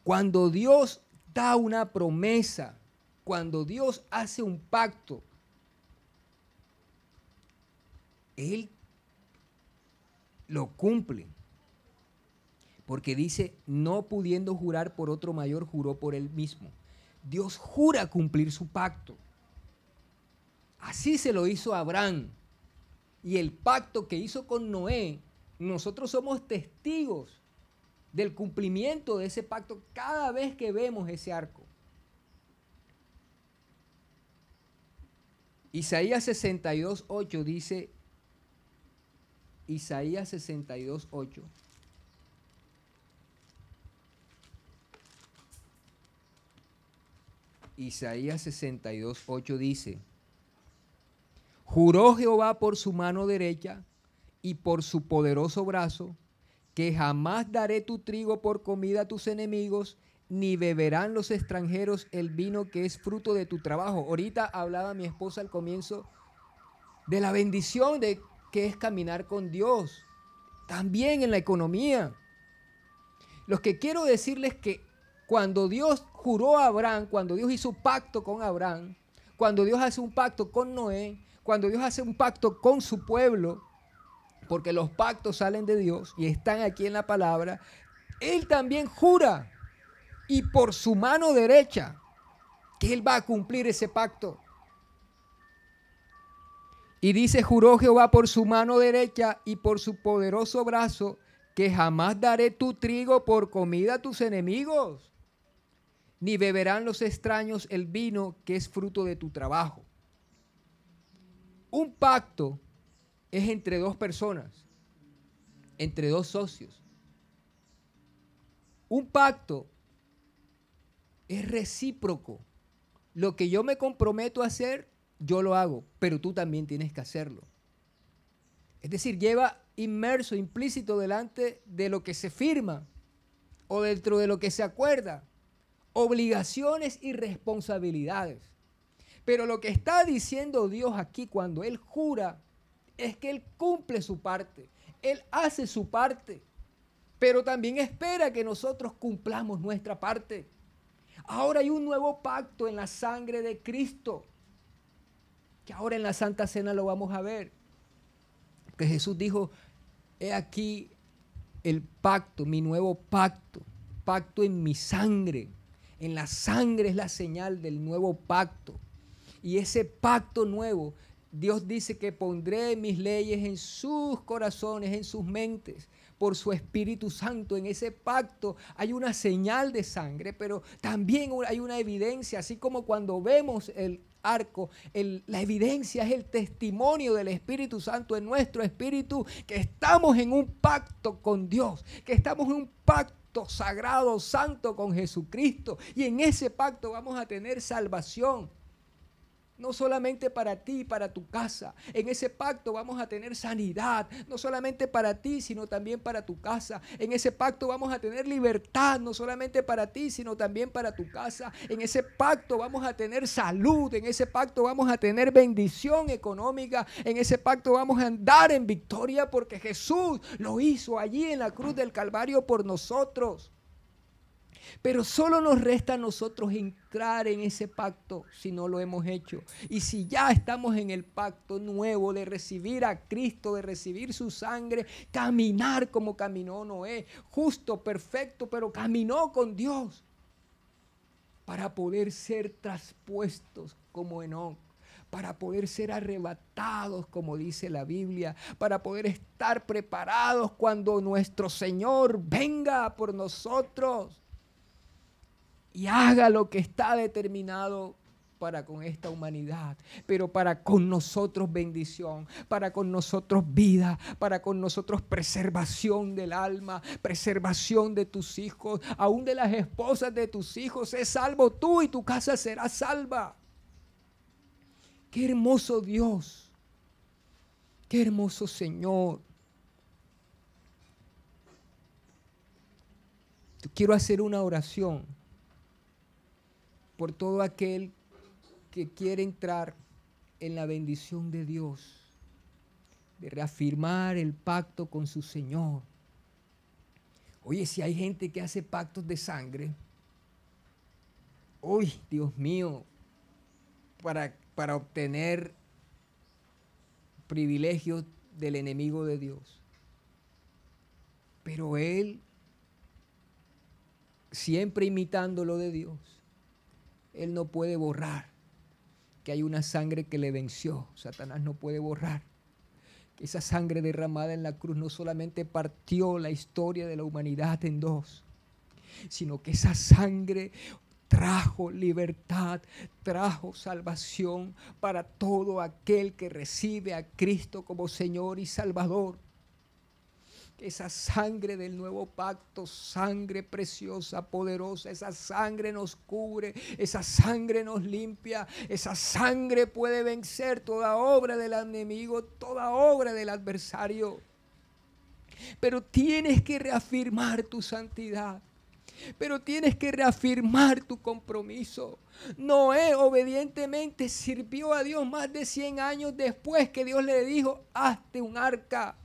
Cuando Dios da una promesa, cuando Dios hace un pacto, Él lo cumple. Porque dice, no pudiendo jurar por otro mayor, juró por él mismo. Dios jura cumplir su pacto. Así se lo hizo Abraham. Y el pacto que hizo con Noé, nosotros somos testigos del cumplimiento de ese pacto cada vez que vemos ese arco. Isaías 62.8 dice, Isaías 62.8. Isaías 62.8 dice, Juró Jehová por su mano derecha y por su poderoso brazo, que jamás daré tu trigo por comida a tus enemigos, ni beberán los extranjeros el vino que es fruto de tu trabajo. Ahorita hablaba mi esposa al comienzo de la bendición de que es caminar con Dios, también en la economía. Lo que quiero decirles que cuando Dios juró a Abraham, cuando Dios hizo pacto con Abraham, cuando Dios hace un pacto con Noé, cuando Dios hace un pacto con su pueblo, porque los pactos salen de Dios y están aquí en la palabra, Él también jura y por su mano derecha que Él va a cumplir ese pacto. Y dice, juró Jehová por su mano derecha y por su poderoso brazo, que jamás daré tu trigo por comida a tus enemigos, ni beberán los extraños el vino que es fruto de tu trabajo. Un pacto es entre dos personas, entre dos socios. Un pacto es recíproco. Lo que yo me comprometo a hacer, yo lo hago, pero tú también tienes que hacerlo. Es decir, lleva inmerso, implícito delante de lo que se firma o dentro de lo que se acuerda, obligaciones y responsabilidades. Pero lo que está diciendo Dios aquí cuando Él jura es que Él cumple su parte. Él hace su parte. Pero también espera que nosotros cumplamos nuestra parte. Ahora hay un nuevo pacto en la sangre de Cristo. Que ahora en la Santa Cena lo vamos a ver. Que Jesús dijo, he aquí el pacto, mi nuevo pacto. Pacto en mi sangre. En la sangre es la señal del nuevo pacto. Y ese pacto nuevo, Dios dice que pondré mis leyes en sus corazones, en sus mentes, por su Espíritu Santo. En ese pacto hay una señal de sangre, pero también hay una evidencia, así como cuando vemos el arco, la evidencia es el testimonio del Espíritu Santo en nuestro espíritu, que estamos en un pacto con Dios, que estamos en un pacto sagrado, santo con Jesucristo. Y en ese pacto vamos a tener salvación. No solamente para ti, para tu casa. En ese pacto vamos a tener sanidad. No solamente para ti, sino también para tu casa. En ese pacto vamos a tener libertad. No solamente para ti, sino también para tu casa. En ese pacto vamos a tener salud. En ese pacto vamos a tener bendición económica. En ese pacto vamos a andar en victoria porque Jesús lo hizo allí en la cruz del Calvario por nosotros. Pero solo nos resta a nosotros entrar en ese pacto si no lo hemos hecho. Y si ya estamos en el pacto nuevo de recibir a Cristo, de recibir su sangre, caminar como caminó Noé, justo, perfecto, pero caminó con Dios para poder ser traspuestos como Enoch para poder ser arrebatados, como dice la Biblia, para poder estar preparados cuando nuestro Señor venga por nosotros y haga lo que está determinado para con esta humanidad, pero para con nosotros bendición, para con nosotros vida, para con nosotros preservación del alma, preservación de tus hijos, aún de las esposas de tus hijos. Es salvo tú y tu casa será salva. Qué hermoso Dios, qué hermoso Señor. Quiero hacer una oración por todo aquel que quiere entrar en la bendición de Dios, de reafirmar el pacto con su Señor. Oye, si hay gente que hace pactos de sangre, uy, Dios mío, para, para obtener privilegios del enemigo de Dios. Pero él, siempre imitando lo de Dios, él no puede borrar que hay una sangre que le venció. Satanás no puede borrar que esa sangre derramada en la cruz no solamente partió la historia de la humanidad en dos, sino que esa sangre trajo libertad, trajo salvación para todo aquel que recibe a Cristo como Señor y Salvador. Esa sangre del nuevo pacto, sangre preciosa, poderosa, esa sangre nos cubre, esa sangre nos limpia, esa sangre puede vencer toda obra del enemigo, toda obra del adversario. Pero tienes que reafirmar tu santidad. Pero tienes que reafirmar tu compromiso. Noé obedientemente sirvió a Dios más de 100 años después que Dios le dijo, hazte un arca.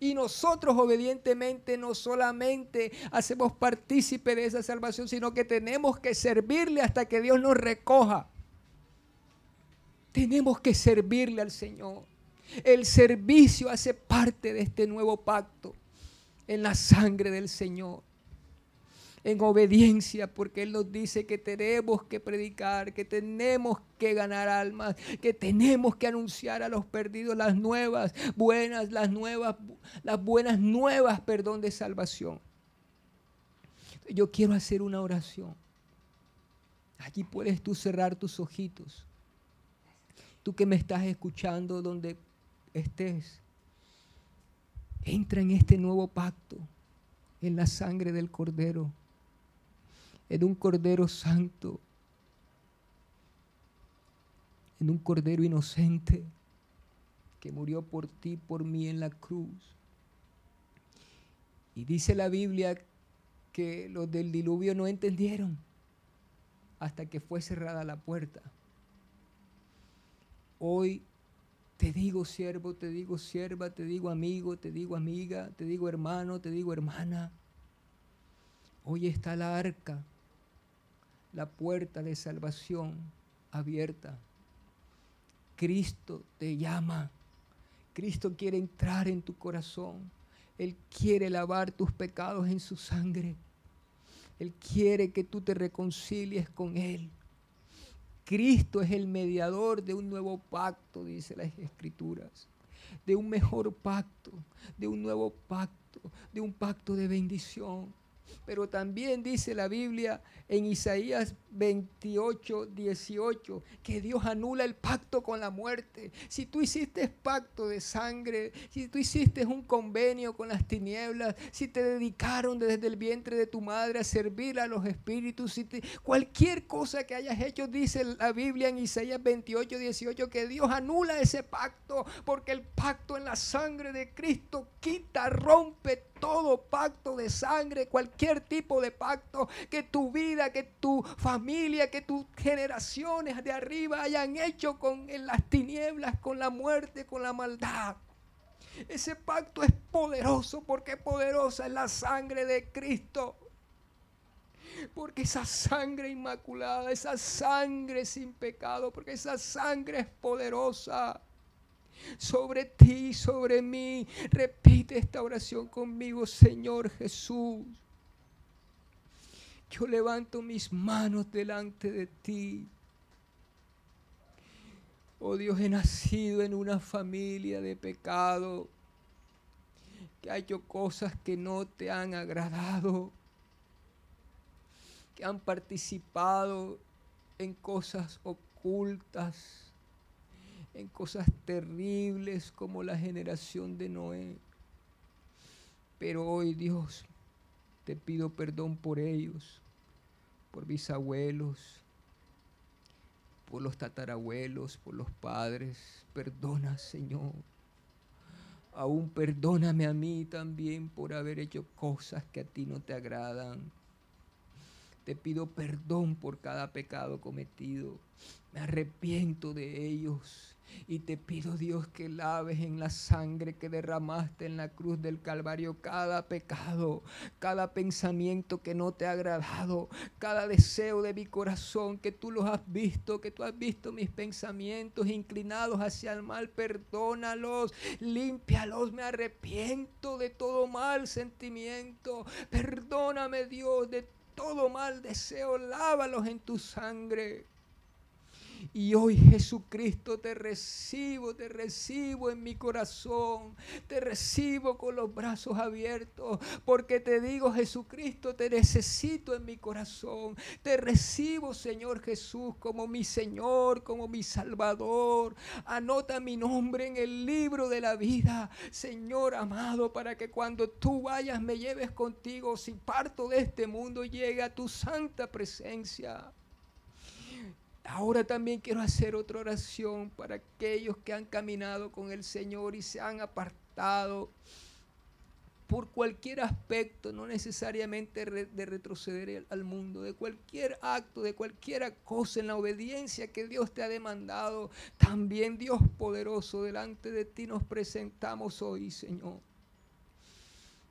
Y nosotros obedientemente no solamente hacemos partícipe de esa salvación, sino que tenemos que servirle hasta que Dios nos recoja. Tenemos que servirle al Señor. El servicio hace parte de este nuevo pacto en la sangre del Señor en obediencia, porque Él nos dice que tenemos que predicar, que tenemos que ganar almas, que tenemos que anunciar a los perdidos las nuevas, buenas, las nuevas, las buenas nuevas, perdón, de salvación. Yo quiero hacer una oración. Aquí puedes tú cerrar tus ojitos. Tú que me estás escuchando donde estés, entra en este nuevo pacto, en la sangre del Cordero en un cordero santo, en un cordero inocente que murió por ti, por mí en la cruz. Y dice la Biblia que los del diluvio no entendieron hasta que fue cerrada la puerta. Hoy te digo siervo, te digo sierva, te digo amigo, te digo amiga, te digo hermano, te digo hermana. Hoy está la arca la puerta de salvación abierta. Cristo te llama. Cristo quiere entrar en tu corazón. Él quiere lavar tus pecados en su sangre. Él quiere que tú te reconcilies con Él. Cristo es el mediador de un nuevo pacto, dice las escrituras, de un mejor pacto, de un nuevo pacto, de un pacto de bendición. Pero también dice la Biblia en Isaías 28, 18, que Dios anula el pacto con la muerte. Si tú hiciste pacto de sangre, si tú hiciste un convenio con las tinieblas, si te dedicaron desde el vientre de tu madre a servir a los espíritus, si cualquier cosa que hayas hecho, dice la Biblia en Isaías 28, 18, que Dios anula ese pacto, porque el pacto en la sangre de Cristo quita, rompe todo pacto de sangre, cualquier tipo de pacto que tu vida, que tu familia, que tus generaciones de arriba hayan hecho con las tinieblas, con la muerte, con la maldad. Ese pacto es poderoso porque poderosa es la sangre de Cristo. Porque esa sangre inmaculada, esa sangre sin pecado, porque esa sangre es poderosa sobre ti, sobre mí. Repite esta oración conmigo, Señor Jesús. Yo levanto mis manos delante de ti. Oh Dios, he nacido en una familia de pecado, que ha hecho cosas que no te han agradado, que han participado en cosas ocultas en cosas terribles como la generación de Noé. Pero hoy Dios, te pido perdón por ellos, por mis abuelos, por los tatarabuelos, por los padres. Perdona, Señor. aún perdóname a mí también por haber hecho cosas que a ti no te agradan. Te pido perdón por cada pecado cometido. Me arrepiento de ellos y te pido, Dios, que laves en la sangre que derramaste en la cruz del Calvario cada pecado, cada pensamiento que no te ha agradado, cada deseo de mi corazón que tú los has visto, que tú has visto mis pensamientos inclinados hacia el mal. Perdónalos, límpialos. Me arrepiento de todo mal sentimiento. Perdóname, Dios, de todo mal deseo. Lávalos en tu sangre. Y hoy Jesucristo te recibo, te recibo en mi corazón, te recibo con los brazos abiertos, porque te digo Jesucristo, te necesito en mi corazón. Te recibo Señor Jesús como mi Señor, como mi Salvador. Anota mi nombre en el libro de la vida, Señor amado, para que cuando tú vayas me lleves contigo, si parto de este mundo, llegue a tu santa presencia. Ahora también quiero hacer otra oración para aquellos que han caminado con el Señor y se han apartado por cualquier aspecto, no necesariamente de retroceder al mundo, de cualquier acto, de cualquier cosa en la obediencia que Dios te ha demandado. También Dios poderoso, delante de ti nos presentamos hoy, Señor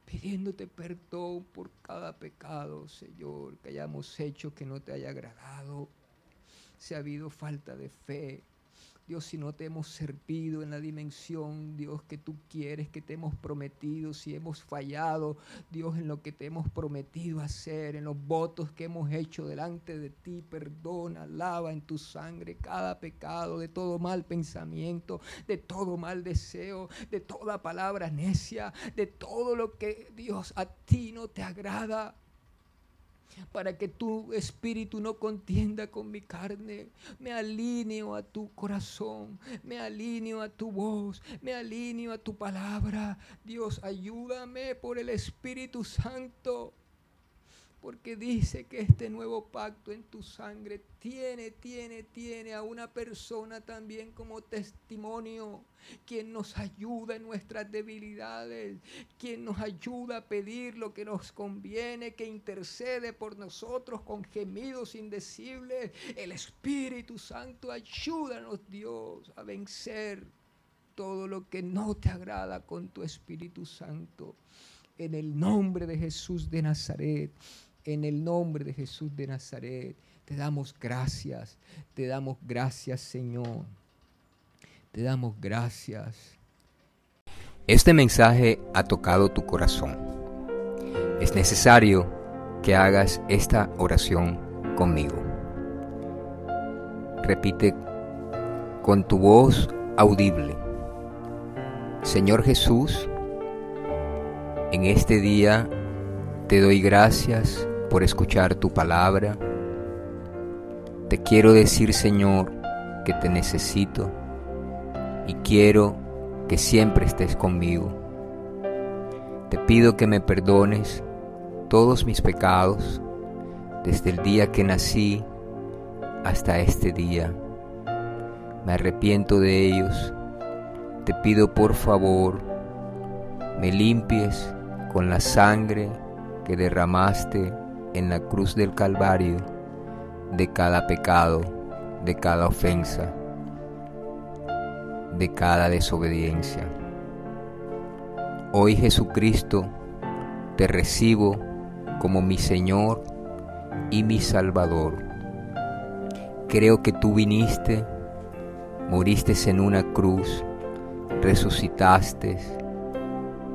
pidiéndote perdón por cada pecado, Señor, que hayamos hecho que no te haya agradado si ha habido falta de fe. Dios, si no te hemos servido en la dimensión, Dios, que tú quieres, que te hemos prometido, si hemos fallado, Dios, en lo que te hemos prometido hacer, en los votos que hemos hecho delante de ti, perdona, lava en tu sangre cada pecado, de todo mal pensamiento, de todo mal deseo, de toda palabra necia, de todo lo que, Dios, a ti no te agrada para que tu espíritu no contienda con mi carne. Me alineo a tu corazón, me alineo a tu voz, me alineo a tu palabra. Dios, ayúdame por el Espíritu Santo porque dice que este nuevo pacto en tu sangre tiene, tiene, tiene a una persona también como testimonio, quien nos ayuda en nuestras debilidades, quien nos ayuda a pedir lo que nos conviene, que intercede por nosotros con gemidos indecibles. El Espíritu Santo, ayúdanos Dios a vencer todo lo que no te agrada con tu Espíritu Santo. En el nombre de Jesús de Nazaret en el nombre de Jesús de Nazaret. Te damos gracias, te damos gracias Señor. Te damos gracias. Este mensaje ha tocado tu corazón. Es necesario que hagas esta oración conmigo. Repite con tu voz audible. Señor Jesús, en este día te doy gracias por escuchar tu palabra. Te quiero decir, Señor, que te necesito y quiero que siempre estés conmigo. Te pido que me perdones todos mis pecados desde el día que nací hasta este día. Me arrepiento de ellos. Te pido por favor, me limpies con la sangre que derramaste en la cruz del Calvario de cada pecado, de cada ofensa, de cada desobediencia. Hoy Jesucristo, te recibo como mi Señor y mi Salvador. Creo que tú viniste, moriste en una cruz, resucitaste,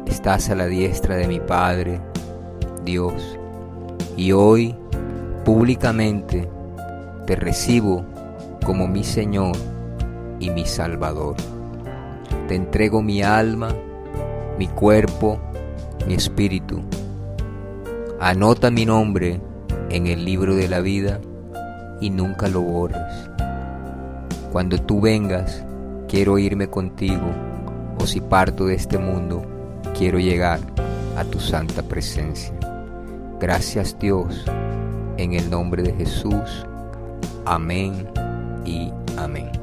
estás a la diestra de mi Padre, Dios y hoy públicamente te recibo como mi Señor y mi Salvador. Te entrego mi alma, mi cuerpo, mi espíritu. Anota mi nombre en el libro de la vida y nunca lo borres. Cuando tú vengas, quiero irme contigo, o si parto de este mundo, quiero llegar a tu santa presencia. Gracias Dios, en el nombre de Jesús. Amén y amén.